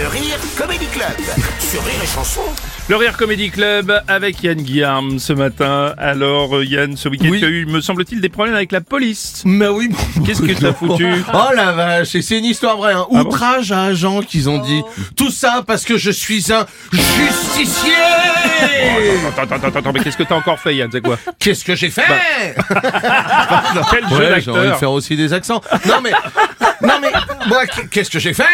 Le Rire Comedy Club sur Rire et Chanson. Le Rire Comedy Club avec Yann Guillaume ce matin. Alors euh, Yann, ce week-end Oui. tu as eu, me semble-t-il, des problèmes avec la police. Mais oui. Qu'est-ce que t'as foutu Oh la vache, et c'est une histoire vraie. Hein. Ah bon Outrage à agent qu'ils ont dit. Tout ça parce que je suis un justicier. Attends, attends, attends, attends, mais qu'est-ce que t'as encore fait Yann C'est quoi Qu'est-ce que j'ai fait Quel jeu Ouais, j'ai envie de d'acteur faire aussi des accents. Non mais, non mais, moi, qu'est-ce que j'ai fait?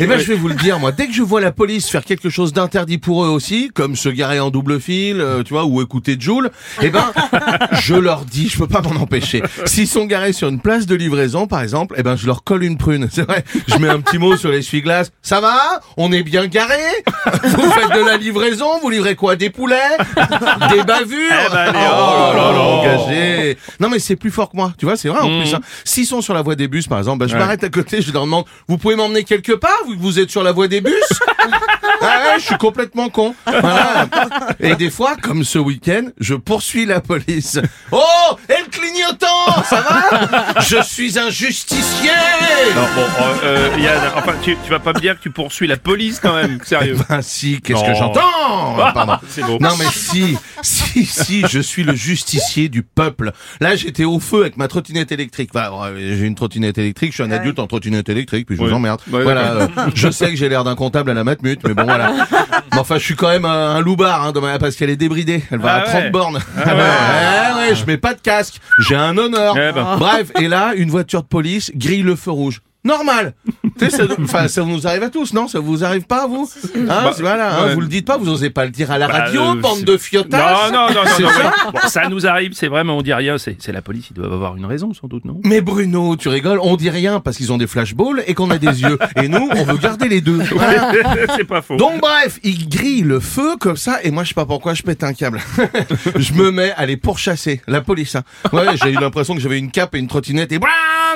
Eh ben, je vais vous le dire, moi. Dès que je vois la police faire quelque chose d'interdit pour eux aussi, comme se garer en double fil, euh, tu vois, ou écouter Joule, eh ben, je leur dis, je peux pas m'en empêcher. S'ils sont garés sur une place de livraison, par exemple, eh ben, je leur colle une prune. C'est vrai. Je mets un petit mot sur l'essuie-glace. Ça va? On est bien garés Vous faites de la livraison? Vous livrez quoi? Des poulets? Des bavures? Eh ben, allez, Oh là là, oh. engagé. Non mais c'est plus fort que moi, tu vois, c'est vrai en plus. hein. S'ils sont sur la voie des bus par exemple, bah, je Ouais. m'arrête à côté, je leur demande, vous pouvez m'emmener quelque part vous êtes sur la voie des bus Ah ouais, je suis complètement con. Voilà. Et des fois, comme ce week-end, je poursuis la police. Oh, et le clignotant, ça va? Je suis un justicier Non, bon, euh, euh, Yann, enfin, tu, tu vas pas me dire que tu poursuis la police quand même, sérieux. Ah si, qu'est-ce Non. que j'entends Pardon. C'est beau. Non mais si, si, si, je suis le justicier du peuple. Là, j'étais au feu avec ma trottinette électrique. Enfin, ouais, j'ai une trottinette électrique, je suis un adulte en trottinette électrique, puis je Ouais. vous emmerde. Ouais, voilà, euh, je sais que j'ai l'air d'un comptable à la matmut, mais bon voilà. Mais enfin, je suis quand même un, un loupard, hein, ma- parce qu'elle est débridée. Elle va Ah à 30 ouais. bornes. Ah ouais. ouais, ouais, je mets pas de casque. J'ai un honneur. Eh ben. Bref, et là, une voiture de police grille le feu rouge. Normal. ça, enfin, ça nous arrive à tous, non? Ça vous arrive pas, à vous hein, Bah, Voilà, hein, vous le dites pas, vous osez pas le dire à la Bah, radio, euh, bande de fiotards. Non, non, non, non, C'est non, ça mais- bon, ça nous arrive, c'est vrai, mais on dit rien, c'est la police, ils doivent avoir une raison sans doute, non? Mais Bruno, tu rigoles, on dit rien parce qu'ils ont des flashballs et qu'on a des yeux. Et nous, on veut garder les deux. Voilà. C'est pas faux. Donc bref, ils grillent le feu comme ça et moi je sais pas pourquoi je pète un câble. je me mets à les pourchasser, la police. Hein. Ouais, j'ai eu l'impression que j'avais une cape et une trottinette et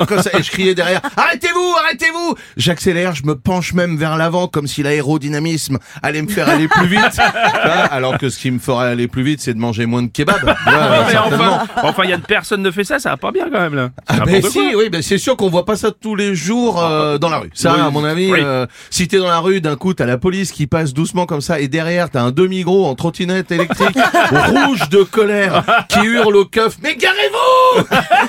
comme ça et je criais derrière "Arrêtez-vous, arrêtez-vous J'accélère, je me penche même vers l'avant comme si l'aérodynamisme allait me faire aller plus vite. Alors que ce qui me ferait aller plus vite, c'est de manger moins de kebab. Ah, mais enfin, enfin, Yann, personne ne fait ça, ça va pas bien quand même là. Ah ben si, oui, ben c'est sûr qu'on voit pas ça tous les jours euh, dans la rue. Ça, Oui. à mon avis, Oui. euh, si t'es dans la rue, d'un coup, t'as la police qui passe doucement comme ça, et derrière, t'as un demi-gros en trottinette électrique, rouge de colère, qui hurle au keuf, mais garez-vous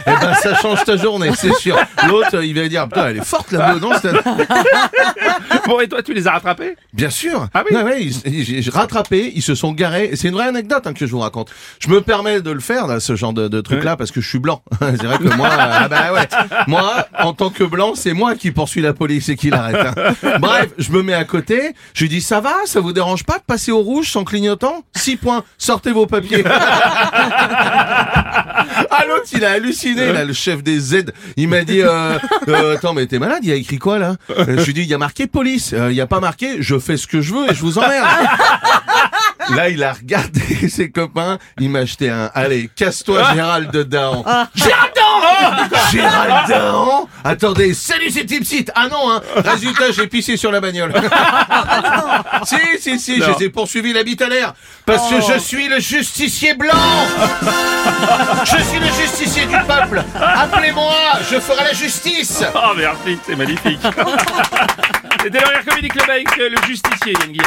Eh ben, ça change ta journée, c'est sûr. L'autre, il va dire, putain, elle est forte non c'est- Bon, et toi, tu les as rattrapés? Bien sûr. Ah oui Ouais, ouais, ils- rattrapé, ils se sont garés. C'est une vraie anecdote hein, que je vous raconte. Je me permets de le faire, là, ce genre de, de truc-là, parce que je suis blanc. c'est vrai que moi, euh, ah bah ouais, moi, en tant que blanc, c'est moi qui poursuis la police et qui l'arrête. hein. Bref, je me mets à côté. Je lui dis, ça va, ça vous dérange pas de passer au rouge sans clignotant? Six points. Sortez vos papiers. Ah l'autre il a halluciné là le chef des Z. Il m'a dit euh, euh, attends mais t'es malade il y a écrit quoi là? Euh, je lui dis il y a marqué police. Euh, il y a pas marqué je fais ce que je veux et je vous emmerde. Là il a regardé ses copains. Il m'a acheté un allez casse-toi Gérald de Dahan. Gérald Dahan Gérald Dahan attendez salut c'est Tipsit ah non hein résultat j'ai pissé sur la bagnole si si si je les ai poursuivis la bite à l'air parce que je suis le justicier blanc je suis le justicier du peuple. Appelez-moi, je ferai la justice. Oh merci, c'est magnifique. C'était le Rire Comedy Club avec euh, le justicier Yann Guillaume.